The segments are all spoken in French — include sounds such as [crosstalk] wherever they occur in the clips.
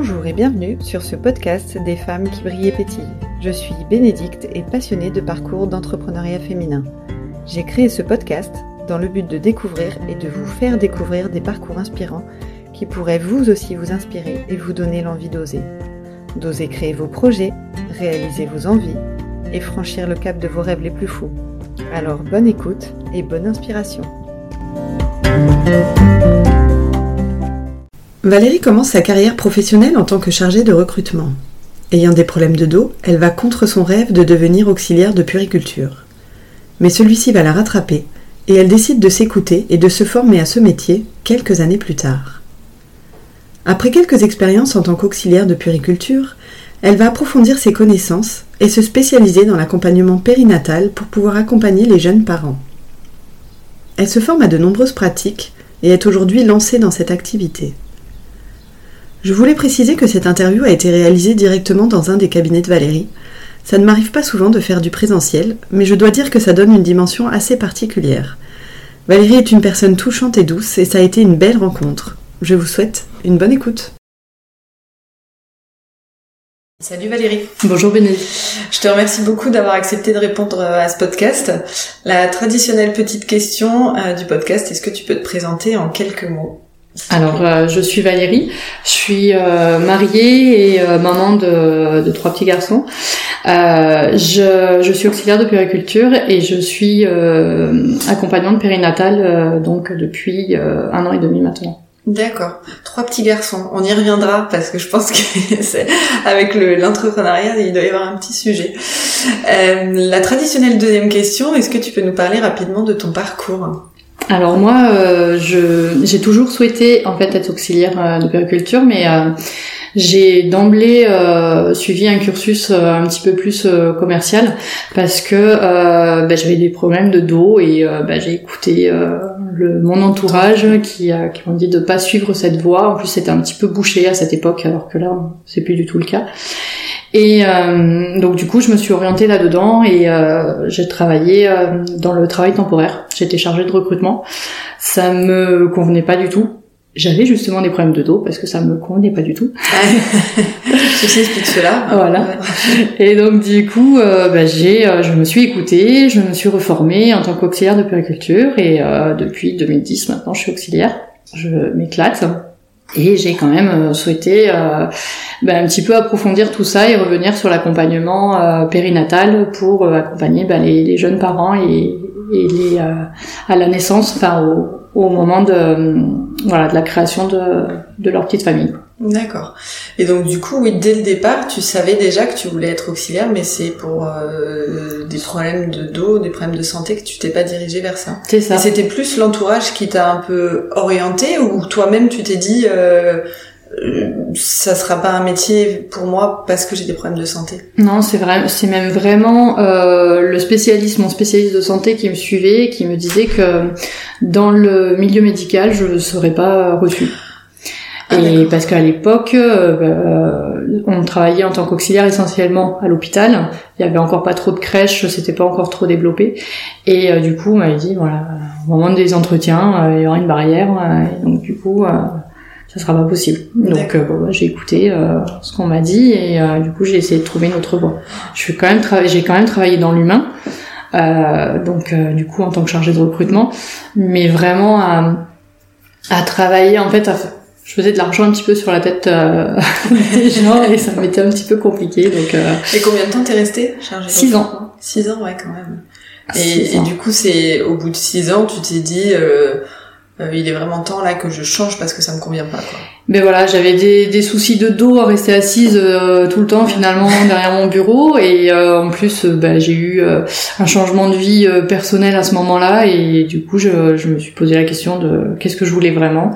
Bonjour et bienvenue sur ce podcast des femmes qui brillent et pétillent. Je suis Bénédicte et passionnée de parcours d'entrepreneuriat féminin. J'ai créé ce podcast dans le but de découvrir et de vous faire découvrir des parcours inspirants qui pourraient vous aussi vous inspirer et vous donner l'envie d'oser. D'oser créer vos projets, réaliser vos envies et franchir le cap de vos rêves les plus fous. Alors bonne écoute et bonne inspiration. Valérie commence sa carrière professionnelle en tant que chargée de recrutement. Ayant des problèmes de dos, elle va contre son rêve de devenir auxiliaire de puriculture. Mais celui-ci va la rattraper et elle décide de s'écouter et de se former à ce métier quelques années plus tard. Après quelques expériences en tant qu'auxiliaire de puriculture, elle va approfondir ses connaissances et se spécialiser dans l'accompagnement périnatal pour pouvoir accompagner les jeunes parents. Elle se forme à de nombreuses pratiques et est aujourd'hui lancée dans cette activité. Je voulais préciser que cette interview a été réalisée directement dans un des cabinets de Valérie. Ça ne m'arrive pas souvent de faire du présentiel, mais je dois dire que ça donne une dimension assez particulière. Valérie est une personne touchante et douce et ça a été une belle rencontre. Je vous souhaite une bonne écoute. Salut Valérie. Bonjour Bénédicte. Je te remercie beaucoup d'avoir accepté de répondre à ce podcast. La traditionnelle petite question euh, du podcast, est-ce que tu peux te présenter en quelques mots? Alors, euh, je suis Valérie, je suis euh, mariée et euh, maman de, de, trois petits garçons. Je, je, suis auxiliaire de périculture et je suis accompagnante périnatale donc depuis un an et demi maintenant. D'accord. Trois petits garçons. On y reviendra parce que je pense que [laughs] c'est avec l'entrepreneuriat, il doit y avoir un petit sujet. la traditionnelle deuxième question, est-ce que tu peux nous parler rapidement de ton parcours? Alors moi, euh, j'ai toujours souhaité en fait être auxiliaire euh, de périculture, mais euh, j'ai d'emblée euh, suivi un cursus un petit peu plus commercial parce que bah, j'avais des problèmes de dos et bah, j'ai écouté le, mon entourage qui, qui dit de pas suivre cette voie. En plus, c'était un petit peu bouché à cette époque, alors que là, c'est plus du tout le cas. Et euh, donc du coup, je me suis orientée là-dedans et euh, j'ai travaillé euh, dans le travail temporaire. J'étais chargée de recrutement. Ça me convenait pas du tout. J'avais justement des problèmes de dos parce que ça me convenait pas du tout. [laughs] Ceci explique cela. Voilà. Et donc du coup, euh, bah, j'ai, euh, je me suis écoutée, je me suis reformée en tant qu'auxiliaire de périculture et depuis 2010 maintenant, je suis auxiliaire. Je m'éclate. Et j'ai quand même euh, souhaité euh, ben, un petit peu approfondir tout ça et revenir sur l'accompagnement euh, périnatal pour accompagner ben, les, jeunes parents et, à la naissance, enfin au moment de, voilà, de la création de, de leur petite famille. D'accord. Et donc du coup, oui, dès le départ, tu savais déjà que tu voulais être auxiliaire, mais c'est pour euh, des problèmes de dos, des problèmes de santé que tu t'es pas dirigé vers ça. C'est ça. C'était plus l'entourage qui t'a un peu orienté, ou toi-même tu t'es dit, euh, ça sera pas un métier pour moi parce que j'ai des problèmes de santé. Non, c'est vrai, c'est même vraiment euh, le spécialiste, mon spécialiste de santé qui me suivait, qui me disait que dans le milieu médical, je ne serais pas reçue. Ah, et parce qu'à l'époque, euh, on travaillait en tant qu'auxiliaire essentiellement à l'hôpital. Il y avait encore pas trop de crèches, c'était pas encore trop développé. Et euh, du coup, on m'avait dit voilà, au moment des entretiens, euh, il y aura une barrière. et donc du coup, ça sera pas possible. Donc bon, bah, j'ai écouté ce qu'on m'a dit et du coup j'ai essayé de trouver une autre voie. Je suis quand même j'ai quand même travaillé dans l'humain. donc du coup en tant que chargée de recrutement, mais vraiment à, à travailler en fait à, je faisais de l'argent un petit peu sur la tête euh, [laughs] des gens et ça m'était un petit peu compliqué. Donc, euh... Et combien de temps t'es resté chargé Six ans. Six ans, ouais, quand même. Et, et, du coup, c'est au bout de six ans, tu t'es dit, euh, euh, il est vraiment temps là que je change parce que ça me convient pas. Quoi. Mais voilà, j'avais des, des, soucis de dos à rester assise euh, tout le temps finalement [laughs] derrière mon bureau et euh, en plus bah, j'ai eu un changement de vie personnel à ce moment-là et du coup je, je, me suis posé la question de qu'est-ce que je voulais vraiment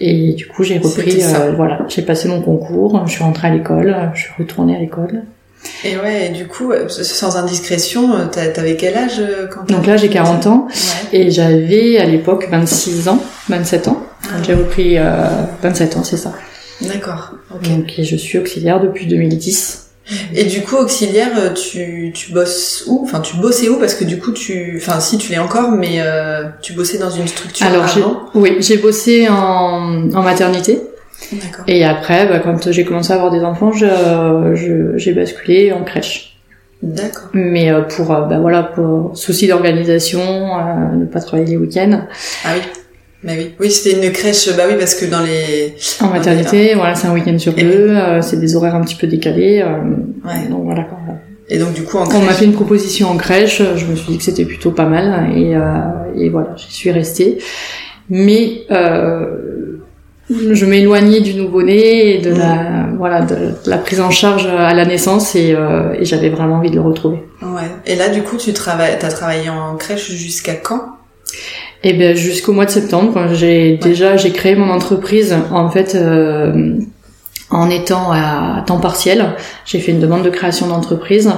et du coup j'ai repris voilà j'ai passé mon concours, je suis rentrée à l'école, je suis retournée à l'école et ouais, et du coup, euh, sans indiscrétion, euh, t'avais quel âge euh, quand Donc là, j'ai 40 ans et j'avais à l'époque 26 ans, 27 ans. Quand j'ai repris euh, 27 ans, c'est ça. D'accord. Donc je suis auxiliaire depuis 2010. Et du coup, auxiliaire, tu, tu bosses où? Enfin, tu bossais où? Parce que du coup, tu, enfin, si tu l'es encore, mais euh, tu bossais dans une structure Alors, avant? Oui, j'ai bossé en, en maternité. Et après, bah, quand j'ai commencé à avoir des enfants, j'ai basculé en crèche. D'accord. Mais euh, pour, euh, bah, voilà, pour souci d'organisation, euh, ne pas travailler les week-ends. Ah oui. Bah oui, oui c'était une crèche, bah oui, parce que dans les... En maternité, voilà, c'est un week-end sur deux, c'est des horaires un petit peu décalés. ouais. Donc voilà. Quand, et donc du coup, en crèche... on m'a fait une proposition en crèche, je me suis dit que c'était plutôt pas mal, et, et voilà, j'y suis restée. Mais je m'éloignais du nouveau-né et de la voilà de, la prise en charge à la naissance et, euh, et j'avais vraiment envie de le retrouver. Ouais. Et là du coup tu travailles t'as travaillé en crèche jusqu'à quand? Eh ben jusqu'au mois de septembre quand j'ai déjà j'ai créé mon entreprise en fait euh, en étant à temps partiel. J'ai fait une demande de création d'entreprise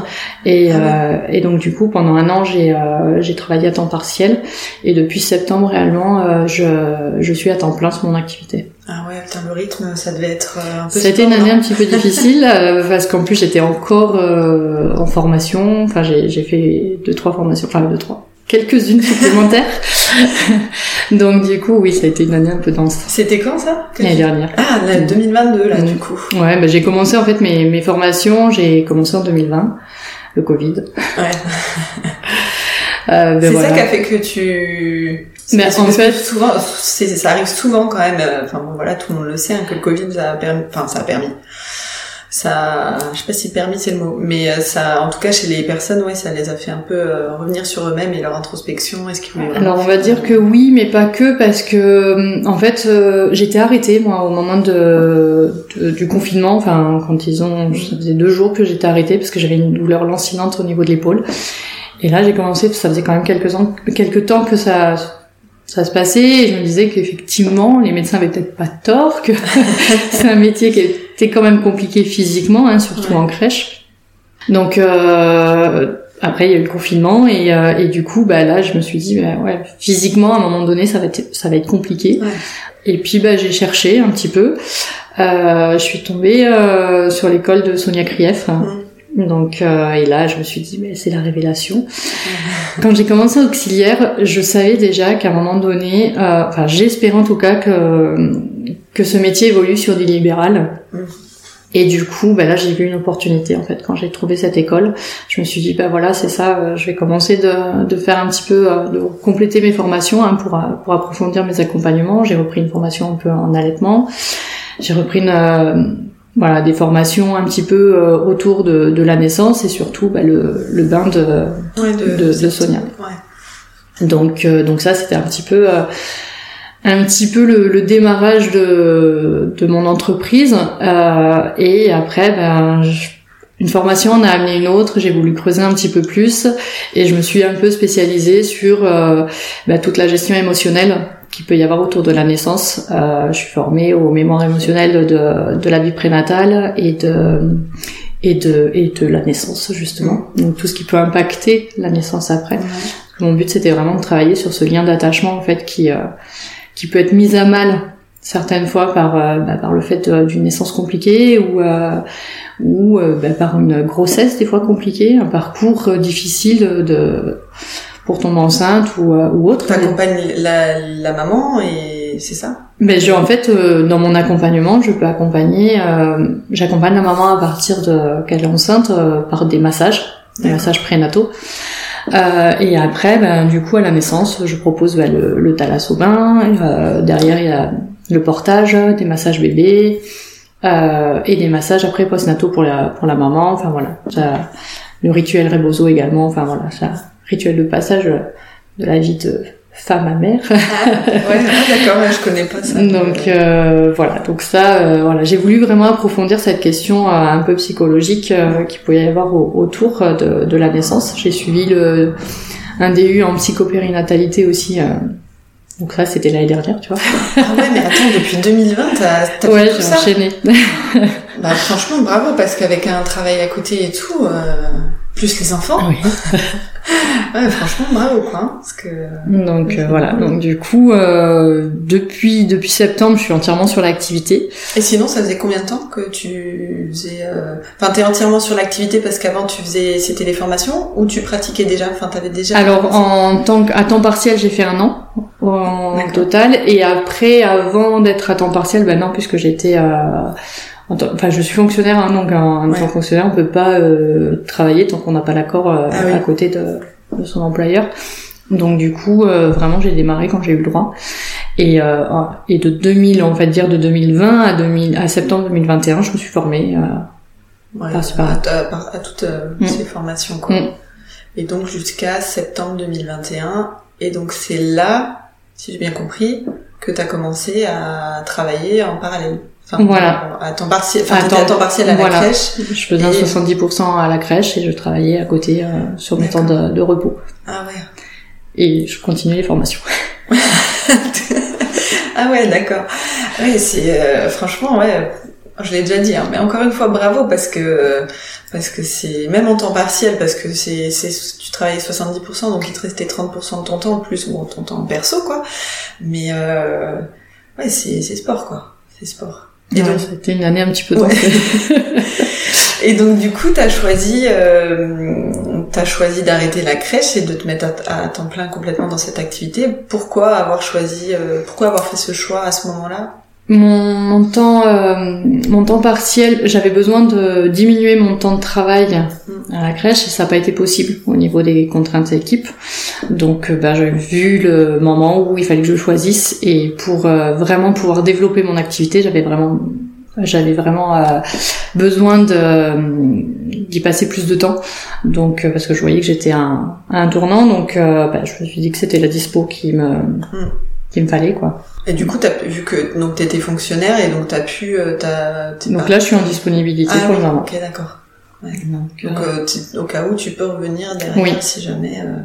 et, ah euh, et donc du coup pendant un an j'ai euh, j'ai travaillé à temps partiel et depuis septembre réellement euh, je, je suis à temps plein sur mon activité. Ah ouais, le rythme ça devait être un peu. C'était une année un petit peu difficile [laughs] parce qu'en plus j'étais encore en formation. Enfin j'ai j'ai fait deux trois formations, enfin deux trois quelques-unes supplémentaires. [laughs] Donc du coup, oui, ça a été une année un peu dense. C'était quand ça? L'année dernière. Ah, 2022 là, mm. du coup. Ouais, bah, j'ai commencé en fait mes, mes formations, j'ai commencé en 2020, le Covid. Ouais. [laughs] euh, ben c'est ça qui a fait que tu. Mais en fait, souvent, ça arrive souvent quand même. Euh, enfin bon, voilà, tout le monde le sait hein, que le Covid ça a permis. Enfin, ça a permis ça je sais pas si permis c'est le mot mais euh, ça en tout cas chez les personnes ouais ça les a fait un peu euh, revenir sur eux-mêmes et leur introspection est-ce qu'ils alors on va dire que oui mais pas que parce que euh, en fait j'étais arrêtée moi au moment de, du confinement enfin quand ils ont ça faisait deux jours que j'étais arrêtée parce que j'avais une douleur lancinante au niveau de l'épaule et là j'ai commencé ça faisait quand même quelques ans quelques temps que ça ça se passait et je me disais qu'effectivement les médecins avaient peut-être pas tort que [laughs] c'est un métier qui était quand même compliqué physiquement hein, surtout en crèche. Donc euh, après il y a eu le confinement et, euh, et du coup bah là je me suis dit bah, ouais physiquement à un moment donné ça va être ça va être compliqué. Et puis bah j'ai cherché un petit peu. Euh, je suis tombée euh, sur l'école de Sonia Krief. Donc euh, et là, je me suis dit, mais c'est la révélation. [laughs] Quand j'ai commencé auxiliaire, je savais déjà qu'à un moment donné, euh, enfin j'espérais en tout cas que que ce métier évolue sur du libéral. Et du coup, bah là, j'ai vu une opportunité en fait quand j'ai trouvé cette école. Je me suis dit, bah voilà, c'est ça. Euh, je vais commencer de, de faire un petit peu, euh, de compléter mes formations hein, pour pour approfondir mes accompagnements. J'ai repris une formation un peu en allaitement. J'ai repris une voilà des formations un petit peu euh, autour de, de, la naissance et surtout bah, le, le bain de, de, de, Sonia. Ouais. Donc euh, donc ça c'était un petit peu euh, un petit peu le, le, démarrage de, de mon entreprise et après ben une formation en a amené une autre, j'ai voulu creuser un petit peu plus et je me suis un peu spécialisée sur bah, toute la gestion émotionnelle qu'il peut y avoir autour de la naissance. Euh, je suis formée aux mémoires émotionnelles de, de la vie prénatale et de et de et de la naissance justement. Donc tout ce qui peut impacter la naissance après. Mon but c'était vraiment de travailler sur ce lien d'attachement en fait qui euh, qui peut être mis à mal certaines fois par euh, bah, par le fait d'une naissance compliquée ou euh, ou bah, par une grossesse des fois compliquée, un parcours difficile de pour tomber enceinte ou, euh, ou autre. T'accompagnes la, la maman et c'est ça? Ben je en fait euh, dans mon accompagnement je peux accompagner euh, j'accompagne la maman à partir de qu'elle est enceinte par des massages des massages prénataux. Et après ben du coup à la naissance je propose ben, le, le bain derrière il y a le portage des massages bébés et des massages après postnataux pour la pour la maman. Enfin voilà. Ça, le rituel rebozo également. Enfin voilà ça rituel de passage de la vie de femme à mère. Ah, ouais, d'accord, je connais pas ça. Donc euh, voilà, donc ça, euh, voilà, j'ai voulu vraiment approfondir cette question euh, un peu psychologique euh, qu'il pouvait y avoir autour de, de, la naissance. J'ai suivi le un DU en psychopérinatalité aussi. donc ça, c'était l'année dernière, tu vois. ah ouais, mais attends, depuis 2020, t'as, as ouais, j'ai enchaîné. bah franchement, bravo, parce qu'avec un travail à côté et tout, plus les enfants. Oui. [laughs] ouais, franchement, bravo quoi. Hein, parce que... Donc euh, voilà, donc du coup, euh, depuis depuis septembre, je suis entièrement sur l'activité. Et sinon, ça faisait combien de temps que tu faisais... Euh... Enfin, t'es entièrement sur l'activité parce qu'avant, tu faisais ces téléformations ou tu pratiquais déjà? Enfin, t'avais déjà... Alors, en tant à temps partiel, j'ai fait un an en total. Et après, avant d'être à temps partiel, ben non, puisque j'étais... Euh, enfin je suis fonctionnaire hein, donc en tant que fonctionnaire on peut pas euh, travailler tant qu'on n'a pas l'accord euh, ah à côté de, de, son employeur. Donc du coup euh, vraiment j'ai démarré quand j'ai eu le droit. Et et de 2000 on va dire de 2020 à 2000 à septembre 2021 je me suis formée ouais, à, à, à, toutes mm. ces formations quoi. Mm. et donc jusqu'à septembre 2021 et donc c'est là si j'ai bien compris que tu as commencé à travailler en parallèle voilà. À temps partiel, enfin, à temps, partiel à la crèche. Je faisais 70% à la crèche et je travaillais à côté euh, sur mes temps de, de, repos. Ah ouais. Et je continuais les formations. [laughs] ah ouais, d'accord. Oui, c'est euh, franchement, ouais. Je l'ai déjà dit, hein, mais encore une fois, bravo parce que parce que c'est même en temps partiel parce que c'est c'est tu travaillais 70% donc il te restait 30% de ton temps en plus bon ton temps perso quoi. Mais euh, ouais, c'est c'est sport quoi. C'est sport. Et donc c'était une année un petit peu [laughs] Et donc du coup, t'as choisi, euh, t'as choisi d'arrêter la crèche et de te mettre à, temps plein complètement dans cette activité. Pourquoi avoir choisi, euh, pourquoi avoir fait ce choix à ce moment-là? Mon, mon temps euh, mon temps partiel j'avais besoin de diminuer mon temps de travail à la crèche et ça n'a pas été possible au niveau des contraintes d'équipe donc euh, bah, j'ai vu le moment où il fallait que je choisisse et pour euh, vraiment pouvoir développer mon activité j'avais vraiment j'avais vraiment euh, besoin de d'y passer plus de temps. Donc parce que je voyais que j'étais à, un tournant. Donc bah, je me suis dit que c'était la dispo qui me mm. qui me fallait quoi et du coup, as vu que donc t'étais fonctionnaire et donc t'as pu, euh, t'as. Donc là, je suis en disponibilité ah, pour le moment. Ok, d'accord. Donc, euh, euh, au cas où, tu peux revenir derrière si jamais. Euh,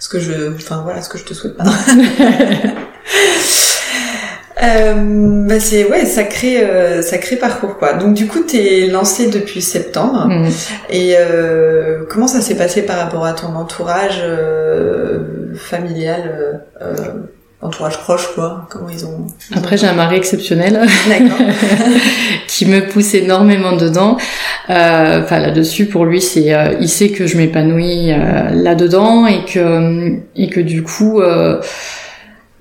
ce que je, enfin voilà, ce que je te souhaite pas. [laughs] [laughs] Euh, bah c'est ouais sacré euh, sacré parcours quoi. Donc du coup t'es lancé depuis septembre mm. et euh, comment ça s'est passé par rapport à ton entourage euh, familial entourage proche quoi comment ils ont après j'ai un mari exceptionnel [laughs] qui me pousse énormément dedans. Euh, enfin là dessus pour lui c'est euh, il sait que je m'épanouis euh, là dedans et que et que du coup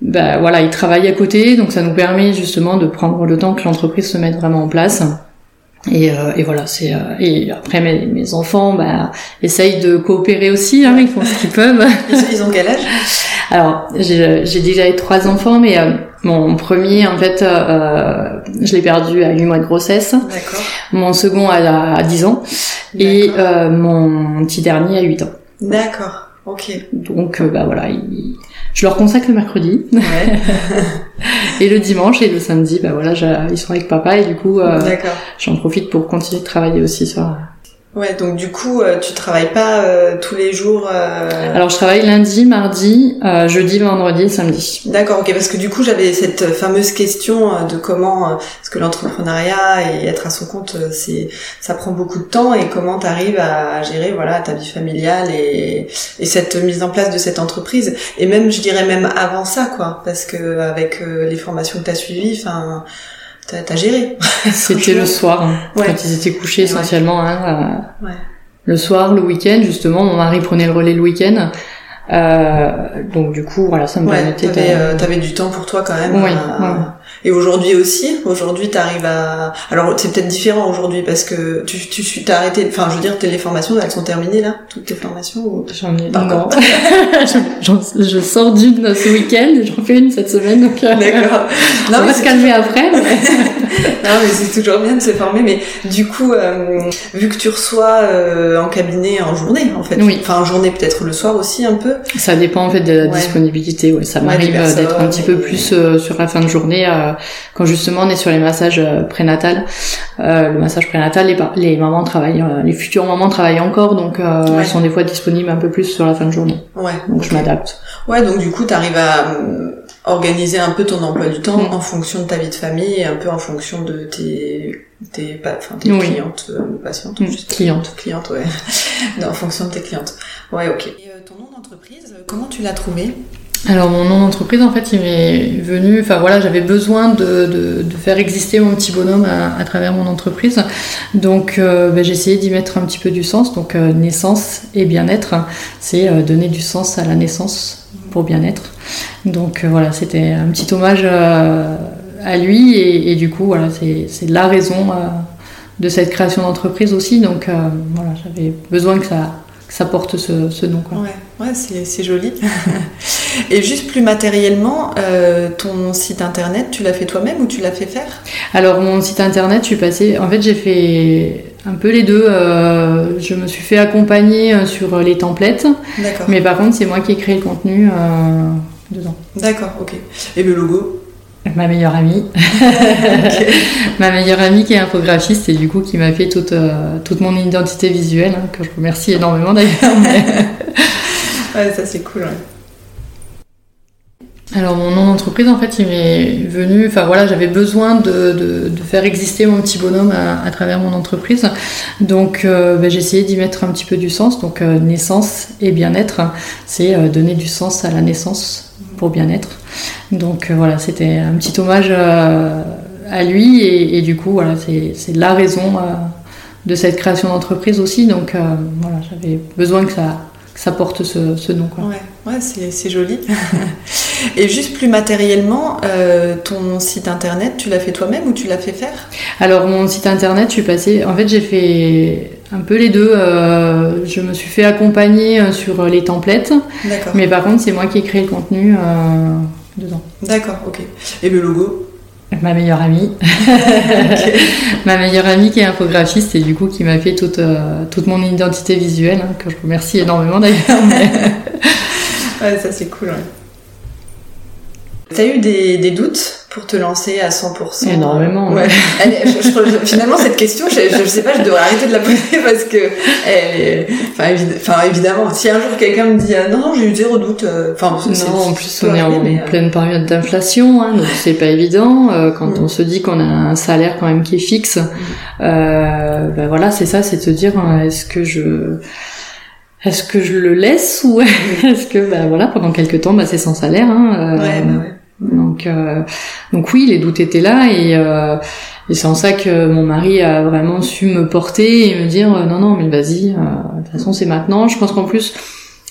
bah voilà il travaille à côté. Donc ça nous permet justement de prendre le temps que l'entreprise se mette vraiment en place et, euh, et, voilà, c'est euh, et après mes, mes enfants bah, essayent de coopérer aussi, hein, ils font ce qu'ils peuvent. [laughs] Ils, ont quel âge? Alors j'ai déjà eu trois enfants, mais euh, mon premier en fait, euh, je l'ai perdu à 8 mois de grossesse. D'accord. Mon second à, à 10 ans et mon petit dernier à 8 ans. D'accord. Ok. Donc bah voilà, il, je leur consacre le mercredi. Ouais. [laughs] et le dimanche et le samedi, bah voilà, ils sont avec papa et du coup, euh, j'en profite pour continuer de travailler aussi sur Ouais, donc du coup, euh, tu travailles pas euh, tous les jours. Euh... Alors, je travaille lundi, mardi, euh, jeudi, vendredi, samedi. D'accord, ok, parce que du coup, j'avais cette fameuse question de comment, parce que l'entrepreneuriat et être à son compte, c'est, ça prend beaucoup de temps, et comment tu arrives à gérer, voilà, ta vie familiale et, et cette mise en place de cette entreprise, et même, je dirais même avant ça, quoi, parce que avec les formations que tu as suivies, enfin t'as géré. [laughs] C'était le soir, hein, quand ils étaient couchés essentiellement. Hein, euh, le soir, le week-end, justement, mon mari prenait le relais le week-end. Euh, donc du coup, voilà, ça me permettait. T'avais, euh, avais du temps pour toi quand même. Oui. Et aujourd'hui aussi, aujourd'hui tu arrives à... Alors c'est peut-être différent aujourd'hui parce que tu, tu suis, t'as arrêté, enfin je veux dire, tes formations, elles sont terminées là Toutes tes formations ou... J'en ai... Non. [laughs] je, je, sors d'une ce week-end, j'en fais une cette semaine, donc... Euh, D'accord. Non, on va se calmer après. [laughs] non mais c'est toujours bien de se former, mais du coup, euh, vu que tu reçois euh, en cabinet en journée en fait, oui. enfin en journée peut-être le soir aussi un peu. Ça dépend en fait de la disponibilité, ouais. Ça m'arrive d'être un petit peu plus sur la fin de journée quand justement on est sur les massages euh, prénatales, euh, le massage prénatal, les, les mamans travaillent, euh, les futures mamans travaillent encore, donc elles sont des fois disponibles un peu plus sur la fin de journée. Ouais. Donc je m'adapte. Ouais, donc du coup, tu arrives à organiser un peu ton emploi du temps mm. en fonction de ta vie de famille et un peu en fonction de tes tes, enfin, tes clientes patientes mm. clientes clientes ouais [laughs] en fonction de tes clientes ouais ok ton nom d'entreprise, comment tu l'as trouvé? Alors mon nom d'entreprise en fait il m'est venu, enfin voilà j'avais besoin de, faire exister mon petit bonhomme à, travers mon entreprise. Donc euh, ben, j'ai essayé d'y mettre un petit peu du sens. Donc euh, naissance et bien-être c'est euh, donner du sens à la naissance pour bien-être. Donc voilà c'était un petit hommage à lui. Et, du coup voilà c'est la raison de cette création d'entreprise aussi. Donc voilà j'avais besoin que ça ça porte ce, nom. Quoi. Ouais, ouais c'est joli. [laughs] Et juste plus matériellement, euh, ton site internet, tu l'as fait toi-même ou tu l'as fait faire? Alors mon site internet, je suis passée. En fait, j'ai fait un peu les deux. Euh, je me suis fait accompagner euh, sur les templates. D'accord. Mais par contre, c'est moi qui ai créé le contenu dedans. D'accord, ok. Et le logo? Ma meilleure amie. [laughs] Ma meilleure amie qui est infographiste et du coup qui m'a fait toute, euh, toute mon identité visuelle, hein, que je remercie énormément d'ailleurs. [laughs] ouais, ça c'est cool. Alors mon nom d'entreprise en fait il m'est venu, enfin voilà j'avais besoin de, faire exister mon petit bonhomme à, travers mon entreprise donc euh, ben, j'ai essayé d'y mettre un petit peu du sens donc euh, naissance et bien-être c'est donner du sens à la naissance pour bien-être donc euh, voilà, c'était un petit hommage euh, à lui et, du coup voilà, c'est la raison euh, de cette création d'entreprise aussi. Donc voilà, j'avais besoin que ça, ça porte ce, nom. Quoi. Ouais, ouais c'est joli. [laughs] Et juste plus matériellement, ton site internet, tu l'as fait toi-même ou tu l'as fait faire? Alors mon site internet, je suis passée. En fait, j'ai fait un peu les deux. je me suis fait accompagner sur les templates. Mais par contre, c'est moi qui ai créé le contenu dedans. D'accord, ok. Et le logo? Ma meilleure amie. [laughs] [laughs] Ma meilleure amie qui est infographiste et du coup qui m'a fait toute, euh, toute mon identité visuelle, hein, que je remercie énormément d'ailleurs. [laughs] ouais, ça c'est cool. Ouais. T'as eu des, des doutes pour te lancer à 100% Énormément. Ouais. [laughs] finalement, cette question, je, je, sais pas, je devrais arrêter de la poser [laughs] parce que, elle enfin, évidemment, si un jour quelqu'un me dit ah, non, non, j'ai eu zéro doute, euh, enfin, non, en plus, on est en euh, pleine période d'inflation, hein, donc c'est pas évident. Euh, quand mm. on se dit qu'on a un salaire quand même qui est fixe, mm. euh, ben voilà, c'est ça, c'est de se dire est-ce que je est-ce que je le laisse ou [laughs] est-ce que ben voilà pendant quelques temps bah, c'est sans salaire hein, ouais, bah ouais. Donc, euh, donc oui, les doutes étaient là et, euh, et c'est en ça que mon mari a vraiment su me porter et me dire euh, non non mais vas-y, de toute façon c'est maintenant. Je pense qu'en plus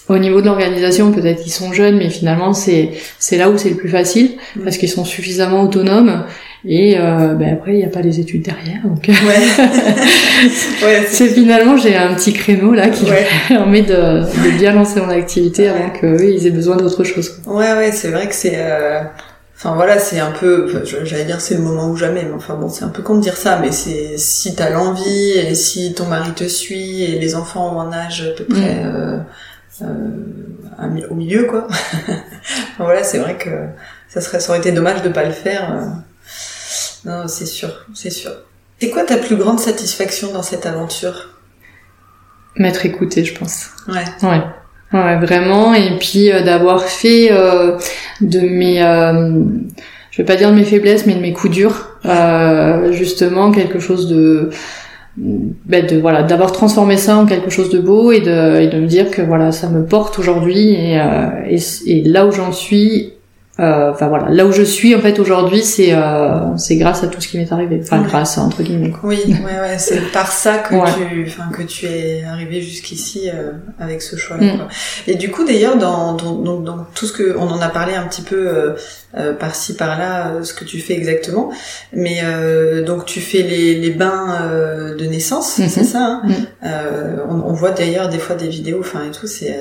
au niveau de l'organisation, peut-être qu'ils sont jeunes, mais finalement c'est c'est là où c'est le plus facile mm. parce qu'ils sont suffisamment autonomes et euh, ben après il n'y a pas les études derrière. Donc [laughs] ouais. c'est finalement j'ai un petit créneau là qui permet de, de, bien lancer mon activité avant qu'eux ils aient besoin d'autre chose. Ouais ouais c'est vrai que c'est euh... Enfin voilà, c'est un peu, j'allais dire c'est le moment ou jamais, mais enfin bon, c'est un peu con de dire ça, mais c'est si t'as l'envie et si ton mari te suit et les enfants ont un âge à peu près mm. euh, euh, au milieu quoi. [laughs] voilà, c'est vrai que ça serait, ça aurait été dommage de pas le faire. Euh. Non, c'est sûr, c'est sûr. C'est quoi ta plus grande satisfaction dans cette aventure? M'être écoutée, je pense. Ouais. Ouais. Ouais, vraiment. Et puis euh, d'avoir fait euh, de mes, euh, je vais pas dire de mes faiblesses, mais de mes coups durs, justement quelque chose de ben de voilà d'avoir transformé ça en quelque chose de beau et de, et de me dire que voilà ça me porte aujourd'hui et, et, et, là où j'en suis euh, enfin voilà, là où je suis en fait aujourd'hui, c'est euh, c'est grâce à tout ce qui m'est arrivé. Enfin grâce entre guillemets. Oui, ouais, ouais, c'est par ça que tu, enfin que tu es arrivé jusqu'ici euh, avec ce choix-là. Mm. Et du coup, d'ailleurs, dans, dans, dans, tout ce que on en a parlé un petit peu euh, euh par-ci par-là, ce que tu fais exactement. Mais donc tu fais les, les bains de naissance, c'est mm-hmm. ça. Hein mm. on, on, voit d'ailleurs des fois des vidéos, enfin et tout, c'est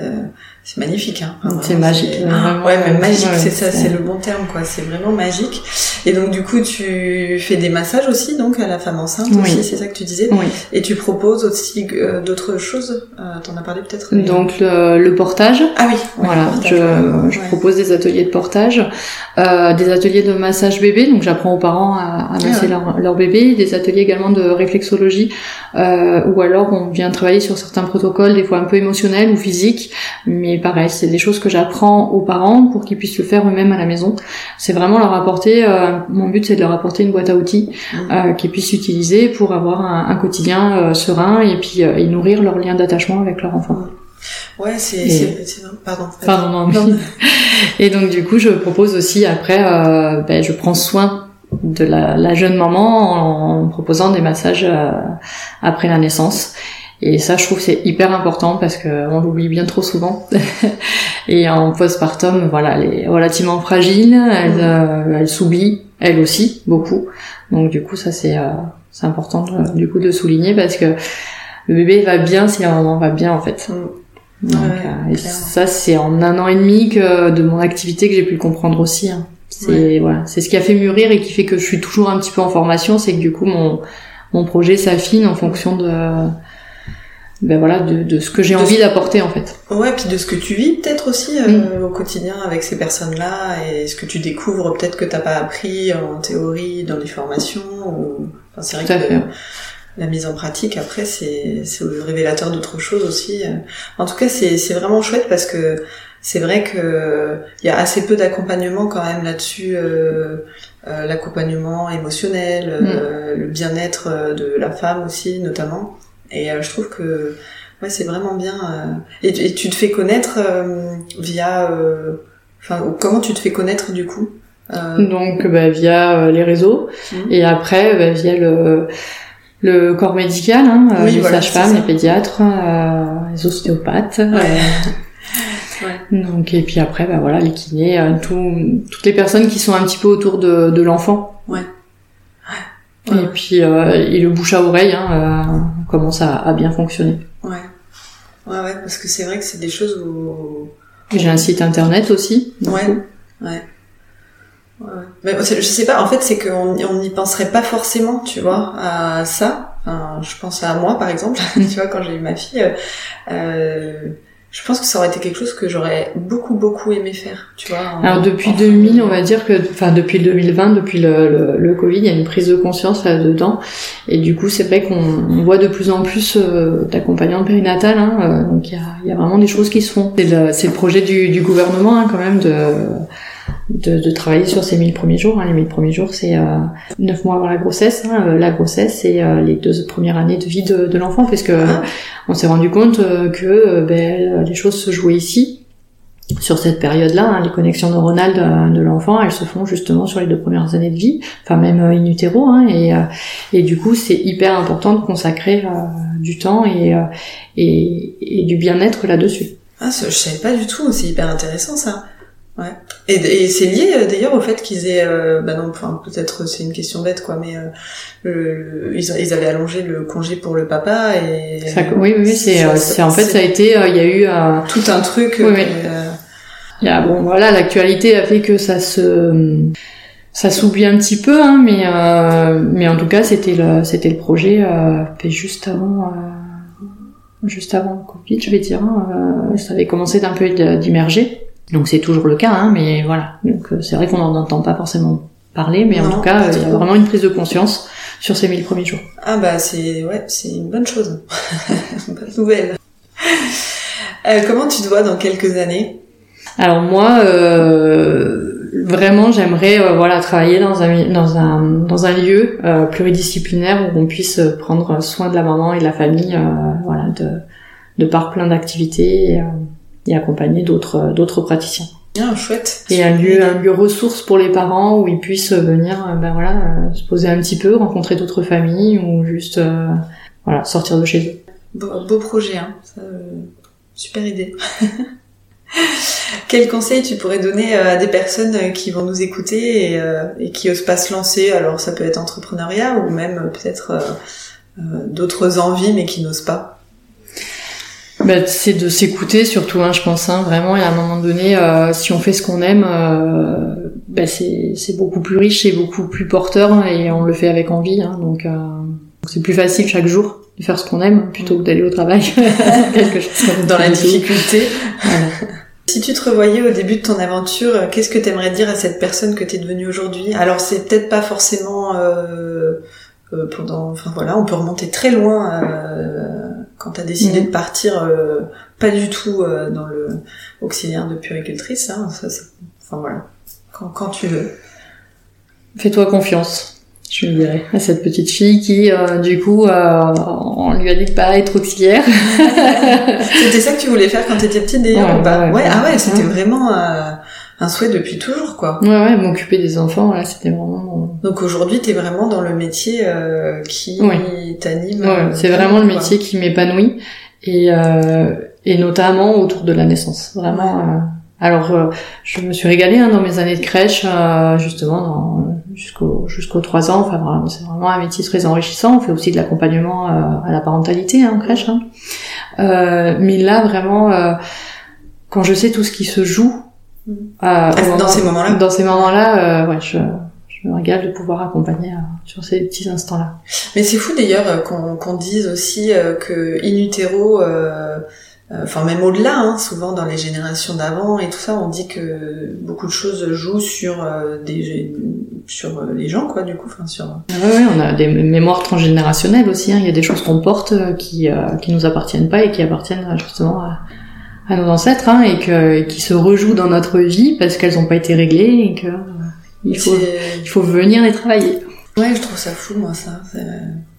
c'est magnifique. Hein. c'est magique. ouais, mais magique, c'est ça, c'est le bon terme, quoi. C'est vraiment magique. Et donc, du coup, tu fais des massages aussi, donc, à la femme enceinte aussi, c'est ça que tu disais. Oui. Et tu proposes aussi euh, d'autres choses. Euh, T'en as parlé peut-être. Donc, le, portage. Ah oui. voilà. je, je propose des ateliers de portage, euh, des ateliers de massage bébé. Donc, j'apprends aux parents à, à masser ah leur, bébé. Des ateliers également de réflexologie, euh, ou alors on vient travailler sur certains protocoles, des fois un peu émotionnels ou physiques, mais pareil, c'est des choses que j'apprends aux parents pour qu'ils puissent le faire eux-mêmes à la maison. C'est vraiment leur apporter, euh, mon but c'est de leur apporter une boîte à outils mmh. euh, qu'ils puissent utiliser pour avoir un, quotidien euh, serein et puis et nourrir leur lien d'attachement avec leur enfant. Ouais, c'est, c'est, pardon. Pardon, non, [laughs] Et donc du coup, je propose aussi après, euh, ben, je prends soin de la, la, jeune maman en proposant des massages euh, après la naissance. Et ça, je trouve c'est hyper important parce que on l'oublie bien trop souvent. [laughs] et en postpartum, voilà, elle est relativement fragile, elle, mmh. euh, elle s'oublie, elle aussi, beaucoup. Donc du coup, ça c'est euh, c'est important du coup de souligner parce que le bébé va bien si la maman va bien en fait. Mmh. Donc, euh, et ça c'est en un an et demi que de mon activité que j'ai pu le comprendre aussi. Hein. C'est voilà, c'est ce qui a fait mûrir et qui fait que je suis toujours un petit peu en formation, c'est que du coup mon mon projet s'affine en fonction de ben voilà de, de ce que j'ai envie d'apporter en fait. Ouais, puis de ce que tu vis peut-être aussi euh, au quotidien avec ces personnes-là et ce que tu découvres peut-être que t'as pas appris en théorie dans les formations ou enfin, c'est vrai que la mise en pratique après c'est c'est révélateur d'autres choses aussi. En tout cas, c'est c'est vraiment chouette parce que c'est vrai que il y a assez peu d'accompagnement quand même là-dessus euh, euh l'accompagnement émotionnel, mm. euh, le bien-être de la femme aussi notamment. Et euh, je trouve que ouais, c'est vraiment bien. Euh, et, tu te fais connaître euh, via. Enfin, comment tu te fais connaître du coup Donc bah, via les réseaux mmh. et après bah, via le le corps médical, hein, les sages-femmes, les pédiatres, les ostéopathes. [laughs] Ouais. Donc et puis après bah voilà les kinés, tout, toutes les personnes qui sont un petit peu autour de, de l'enfant. Ouais. Et puis euh, et le bouche à oreille hein, euh, commence à, à, bien fonctionner. Ouais. Ouais ouais parce que c'est vrai que c'est des choses où j'ai un site internet aussi. Ouais. Ouais. Ouais. Mais je sais pas, en fait, c'est qu'on on n'y penserait pas forcément, tu vois, à ça. Enfin, je pense à moi, par exemple, [laughs] tu vois, quand j'ai eu ma fille, euh, je pense que ça aurait été quelque chose que j'aurais beaucoup beaucoup aimé faire, tu vois. Alors depuis 2000, on va dire que, enfin depuis 2020, depuis le, le, Covid, il y a une prise de conscience là-dedans, et du coup c'est vrai qu'on voit de plus en plus euh, d'accompagnants périnatales, hein, euh, donc il y a, y a, vraiment des choses qui se font. C'est le, le, projet du, du gouvernement hein, quand même de de, de, travailler sur ces 1000 premiers jours. Hein. Les 1000 premiers jours, c'est euh, 9 mois avant la grossesse. Hein. Euh, la grossesse, c'est euh, les deux premières années de vie de, de l'enfant, parce que ah. on s'est rendu compte euh, que ben, les choses se jouaient ici. Sur cette période-là, hein, les connexions neuronales de, de l'enfant, elles se font justement sur les deux premières années de vie, enfin même in utero, et, et du coup c'est hyper important de consacrer du temps et, et, et du bien-être là-dessus. Ah, je savais pas du tout, c'est hyper intéressant ça. Ouais. Et, et c'est lié euh, d'ailleurs au fait qu'ils aient, euh, bah non, enfin peut-être c'est une question bête quoi, mais euh, ils, ils, avaient allongé le congé pour le papa et. oui oui c'est c'est en fait ça a été il y a eu tout un truc. Oui, oui. Il y a, bon voilà l'actualité a fait que ça se ça s'oublie un petit peu hein, mais mais en tout cas c'était le c'était le projet fait juste avant juste avant le Covid je vais dire hein, ça avait commencé d'un peu d'immerger donc c'est toujours le cas, hein, mais voilà. Donc euh, c'est vrai qu'on n'en entend pas forcément parler, mais en tout cas, il y a vraiment une prise de conscience sur ces mille premiers jours. Ah bah c'est ouais, c'est une bonne chose, une [laughs] bonne nouvelle. Euh, comment tu te vois dans quelques années? Alors moi, euh, vraiment, j'aimerais euh, voilà travailler dans un dans un dans un lieu euh, pluridisciplinaire où on puisse prendre soin de la maman et de la famille, voilà, de de par plein d'activités et accompagner d'autres d'autres praticiens. Bien, chouette. Et un lieu un lieu ressource pour les parents où ils puissent venir euh, ben voilà euh, se poser un petit peu, rencontrer d'autres familles ou juste euh, voilà sortir de chez eux. Beau, beau projet, hein. super idée. [laughs] Quel conseil tu pourrais donner à des personnes qui vont nous écouter et, et qui osent pas se lancer? Alors ça peut être entrepreneuriat ou même peut-être d'autres envies mais qui n'osent pas bah, c'est de s'écouter surtout, hein, je pense. Hein, vraiment, et à un moment donné, euh, si on fait ce qu'on aime, euh, bah, c'est beaucoup plus riche et beaucoup plus porteur, hein, et on le fait avec envie. Hein, donc, euh, c'est plus facile chaque jour de faire ce qu'on aime plutôt que d'aller au travail. [laughs] Quelque chose dans la difficulté. Si tu te revoyais au début de ton aventure, qu'est-ce que tu aimerais dire à cette personne que tu es devenue aujourd'hui? Alors c'est peut-être pas forcément euh, pendant, enfin voilà, on peut remonter très loin quand tu as décidé de partir euh, pas du tout euh, dans le auxiliaire de puricultrice, hein, ça, enfin voilà, quand, quand tu veux. Fais-toi confiance. je dirais, à cette petite fille qui, euh, du coup, euh, on lui a dit de pas être auxiliaire. [laughs] c'était ça que tu voulais faire quand tu étais petite d'ailleurs ouais, ouais, ah ouais, c'était vraiment euh, un souhait depuis toujours, quoi. Ouais, ouais, m'occuper des enfants, là, c'était vraiment... Donc aujourd'hui, t'es vraiment dans le métier euh, qui t'anime. Ouais, c'est vraiment le métier qui m'épanouit, et, et notamment autour de la naissance, vraiment... Alors, je me suis régalée hein, dans mes années de crèche, justement, dans jusqu'au jusqu'aux trois ans. Enfin, c'est vraiment un métier très enrichissant. On fait aussi de l'accompagnement euh, à la parentalité hein, en crèche. Hein. Euh, mais là, vraiment, euh, quand je sais tout ce qui se joue mm. ah, dans ces moments-là, dans ces moments-là, ouais, je, je me régale de pouvoir accompagner sur ces petits instants-là. Mais c'est fou d'ailleurs qu'on qu'on dise aussi que in utero euh, enfin même au-delà, hein, souvent dans les générations d'avant et tout ça, on dit que beaucoup de choses jouent sur euh, des sur euh, les gens quoi du coup, enfin sur. Ah ouais, on a des mémoires transgénérationnelles aussi. Hein. Il y a des choses qu'on porte qui qui nous appartiennent pas et qui appartiennent justement à, à nos ancêtres hein, et que qui se rejouent dans notre vie parce qu'elles n'ont pas été réglées et que il faut il faut venir les travailler. Ouais, je trouve ça fou moi ça.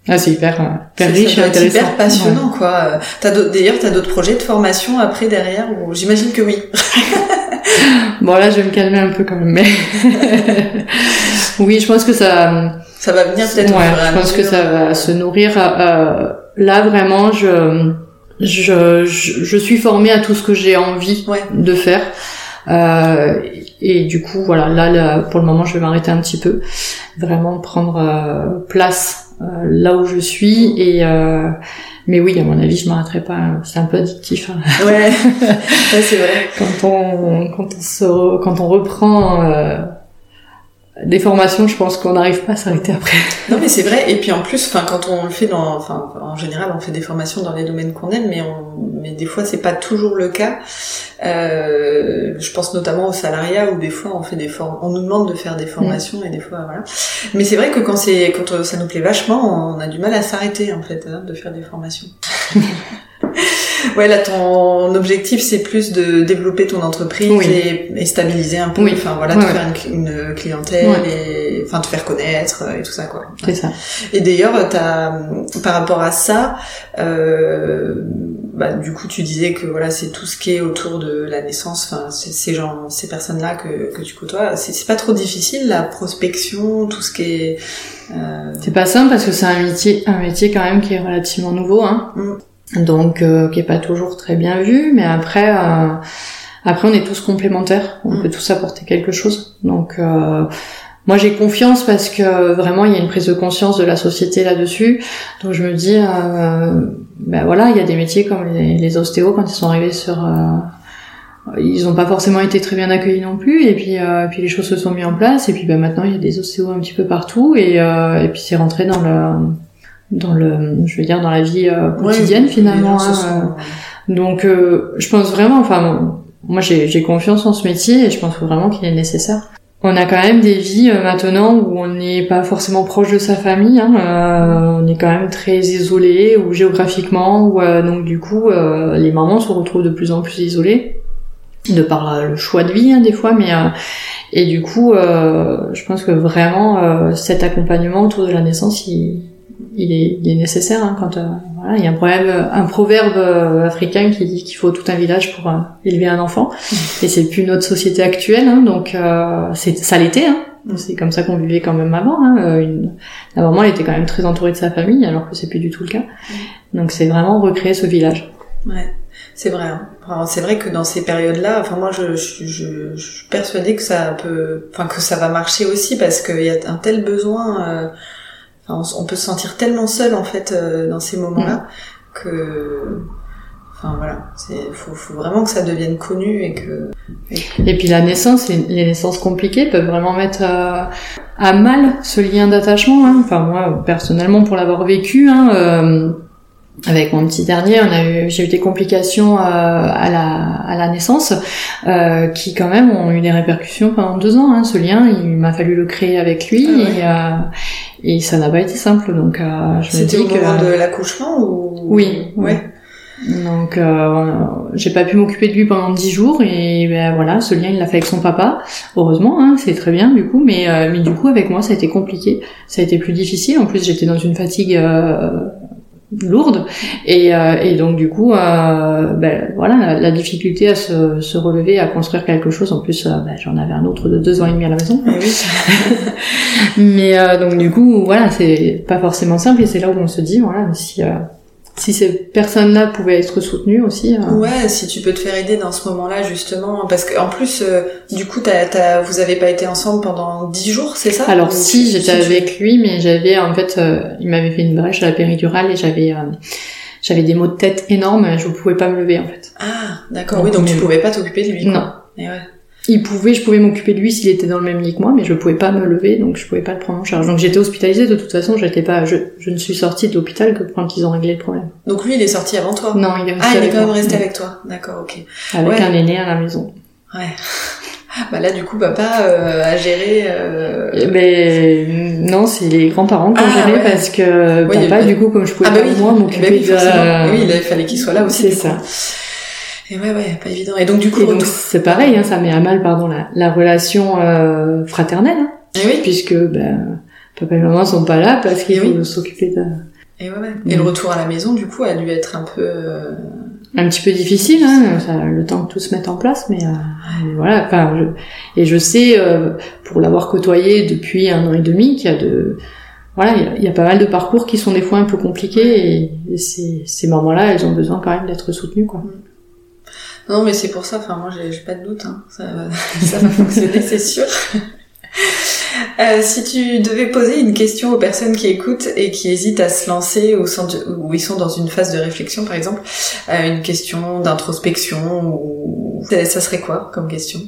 Ah, c'est hyper, euh, hyper riche et intéressant. hyper passionnant, quoi. T'as d'ailleurs, t'as d'autres projets de formation après derrière ou j'imagine que oui. [laughs] bon là, je vais me calmer un peu quand même, mais [laughs] oui, je pense que ça. Ça va venir peut-être. Ouais, je pense que ça va se nourrir. Euh, là, vraiment, je, je, je, suis formée à tout ce que j'ai envie de faire. Euh, et du coup, voilà, là, là, pour le moment, je vais m'arrêter un petit peu, vraiment prendre euh, place euh, là où je suis. Et euh, mais oui à mon avis je m'arrêterai pas. C'est un peu addictif hein. ouais, [laughs] ouais c'est vrai. Quand on quand on se quand on reprend euh, des formations, je pense qu'on n'arrive pas à s'arrêter après. [laughs] Non, mais c'est vrai. Et puis en plus, enfin, quand on le fait dans, enfin, en général, on fait des formations dans les domaines qu'on aime, mais on, mais des fois, c'est pas toujours le cas. Euh, je pense notamment au salariat où des fois, on fait des formes, on nous demande de faire des formations et des fois, voilà. Mais c'est vrai que quand c'est, quand ça nous plaît vachement, on a du mal à s'arrêter en fait, hein, de faire des formations. [laughs] [laughs] ouais, là, ton objectif, c'est plus de développer ton entreprise et, stabiliser un peu. Oui. Enfin, voilà, de faire une, clientèle et, enfin, te faire connaître et tout ça, quoi. C'est ça. Et d'ailleurs, t'as, par rapport à ça, euh, bah, du coup, tu disais que voilà, c'est tout ce qui est autour de la naissance. Enfin, ces gens, ces personnes-là que, que tu côtoies, c'est pas trop difficile la prospection, tout ce qui est. Euh... C'est pas simple parce que c'est un métier, un métier quand même qui est relativement nouveau, hein. Mm donc euh, qui est pas toujours très bien vu, mais après euh, après on est tous complémentaires, on mm. peut tous apporter quelque chose. Donc euh, moi j'ai confiance parce que vraiment il y a une prise de conscience de la société là-dessus. Donc je me dis ben voilà il y a des métiers comme les, les ostéos quand ils sont arrivés sur ils n'ont pas forcément été très bien accueillis non plus et puis puis les choses se sont mises en place et puis ben maintenant il y a des ostéos un petit peu partout et et puis c'est rentré dans le dans le, je veux dire, dans la vie euh, quotidienne finalement. Hein, euh. donc, euh, je pense vraiment, enfin, moi j'ai confiance en ce métier et je pense vraiment qu'il est nécessaire. On a quand même des vies maintenant où on n'est pas forcément proche de sa famille, hein, on est quand même très isolé ou géographiquement, ou donc du coup les mamans se retrouvent de plus en plus isolées de par le choix de vie hein, des fois, mais et du coup je pense que vraiment cet accompagnement autour de la naissance il il est, il est nécessaire hein, quand euh, voilà, il y a un problème, un proverbe euh, africain qui dit qu'il faut tout un village pour euh, élever un enfant, mm. et c'est plus notre société actuelle, hein, donc c'est ça l'était. Hein. Mm. C'est comme ça qu'on vivait quand même avant. Hein. Une... La maman, elle était quand même très entourée de sa famille, alors que c'est plus du tout le cas. Mm. Donc c'est vraiment recréer ce village. Ouais, c'est vrai. Hein. c'est vrai que dans ces périodes-là, enfin moi, je, je, je, je, suis persuadée que ça peut, enfin que ça va marcher aussi parce qu'il y a un tel besoin on, peut se sentir tellement seul en fait euh, dans ces moments-là mm. que enfin voilà c'est faut, faut, vraiment que ça devienne connu et que et, puis la naissance les naissances compliquées peuvent vraiment mettre à, mal ce lien d'attachement hein. enfin moi personnellement pour l'avoir vécu hein, euh, avec mon petit dernier, on a eu, j'ai eu des complications euh, à, la, à la naissance euh, qui quand même ont eu des répercussions pendant deux ans. Hein, ce lien, il m'a fallu le créer avec lui ah et, euh, et ça n'a pas été simple. Donc euh, je C'était au moment de l'accouchement ou? Oui, ouais. Donc euh, j'ai pas pu m'occuper de lui pendant dix jours et ben voilà, ce lien il l'a fait avec son papa. Heureusement, hein, c'est très bien du coup, mais euh, mais du coup avec moi ça a été compliqué, ça a été plus difficile. En plus j'étais dans une fatigue euh, lourde. Et, euh, et donc du coup euh, ben, voilà la, difficulté à se, se, relever à construire quelque chose. En plus ben, j'en avais un autre de deux ans et demi à la maison. Mais [laughs] donc du coup voilà c'est pas forcément simple. Et c'est là où on se dit voilà si si ces personnes-là pouvaient être soutenues aussi. Euh. Ouais, si tu peux te faire aider dans ce moment-là justement, parce qu'en plus, euh, du coup, t'as, vous avez pas été ensemble pendant dix jours, c'est ça? Alors si, j'étais avec lui, mais j'avais en fait, euh, il m'avait fait une brèche à la péridurale et j'avais j'avais des maux de tête énormes, je pouvais pas me lever en fait. Ah, d'accord, oui, donc tu pouvais pas t'occuper de lui. Non. Et ouais il pouvait, je pouvais m'occuper de lui s'il était dans le même lit que moi, mais je pouvais pas me lever, donc je pouvais pas le prendre en charge. Donc j'étais hospitalisée de toute façon, j'étais pas, je, je ne suis sortie de l'hôpital que quand ils ont réglé le problème. Donc lui, il est sorti avant toi? Non, il est resté Ah, il est quand même resté avec toi. D'accord, ok. Avec un aîné à la maison. Ouais. [laughs] Bah là, du coup, papa euh, a géré. Euh... Eh ben non, c'est les grands-parents qui ont ah, géré parce que papa, du coup, comme je pouvais ah, bah pas moi m'occuper bah de. Oui, il fallait qu'il soit là aussi. C'est ça. Et ouais, ouais, pas évident. Et donc du coup, c'est pareil, hein, ça met à mal, pardon, la, la relation euh, fraternelle, hein, et oui. puisque ben, papa et maman sont pas là parce qu'ils vont s'occuper de. Et ouais, ouais. Et le retour à la maison, du coup, a dû être un peu. Euh... Un petit peu difficile, hein, ça, le temps que tout se mette en place, mais, euh, voilà. Enfin, je, et je sais, euh, pour l'avoir côtoyé depuis un an et demi, qu'il y a de voilà, il y, a pas mal de parcours qui sont des fois un peu compliqués et, et ces, ces moments-là, elles ont besoin quand même d'être soutenues, quoi. Mm. Non, mais c'est pour ça, enfin, moi, j'ai pas de doute, hein. ça, [laughs] ça va fonctionner, c'est sûr. [laughs] Euh, si tu devais poser une question aux personnes qui écoutent et qui hésitent à se lancer ou, où ils sont dans une phase de réflexion, par exemple, euh, une question d'introspection, ou ça serait quoi comme question?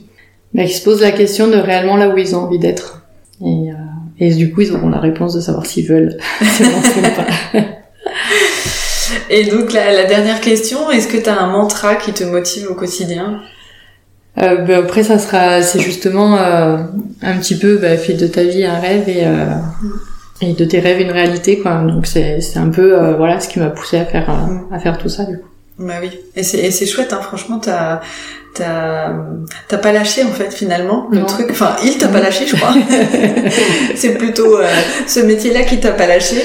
Bah, Qui se posent la question de réellement là où ils ont envie d'être. Et, euh, et du coup, ils auront la réponse de savoir s'ils veulent [laughs] se lancer ou pas. Et donc la, dernière question, est-ce que tu as un mantra qui te motive au quotidien? Euh, ben, après ça sera c'est justement euh, un petit peu bah, fait de ta vie un rêve et euh, et de tes rêves une réalité quoi. Donc c'est c'est un peu voilà ce qui m'a poussé à faire euh, à faire tout ça du coup. Bah oui. Et c'est et c'est chouette hein. Franchement t'as t'as t'as pas lâché en fait finalement le truc. Enfin il t'a pas lâché je crois. [laughs] C'est plutôt euh, ce métier là qui t'a pas lâché.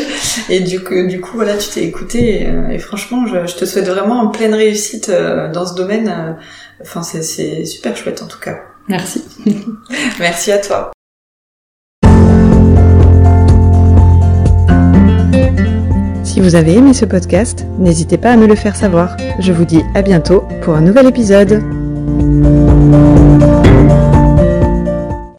Et du coup du coup voilà tu t'es écouté et, euh, franchement je, je, te souhaite vraiment en pleine réussite euh, dans ce domaine enfin c'est c'est super chouette en tout cas. Merci. [laughs] Merci à toi. Si vous avez aimé ce podcast, n'hésitez pas à me le faire savoir. Je vous dis à bientôt pour un nouvel épisode. Thank you.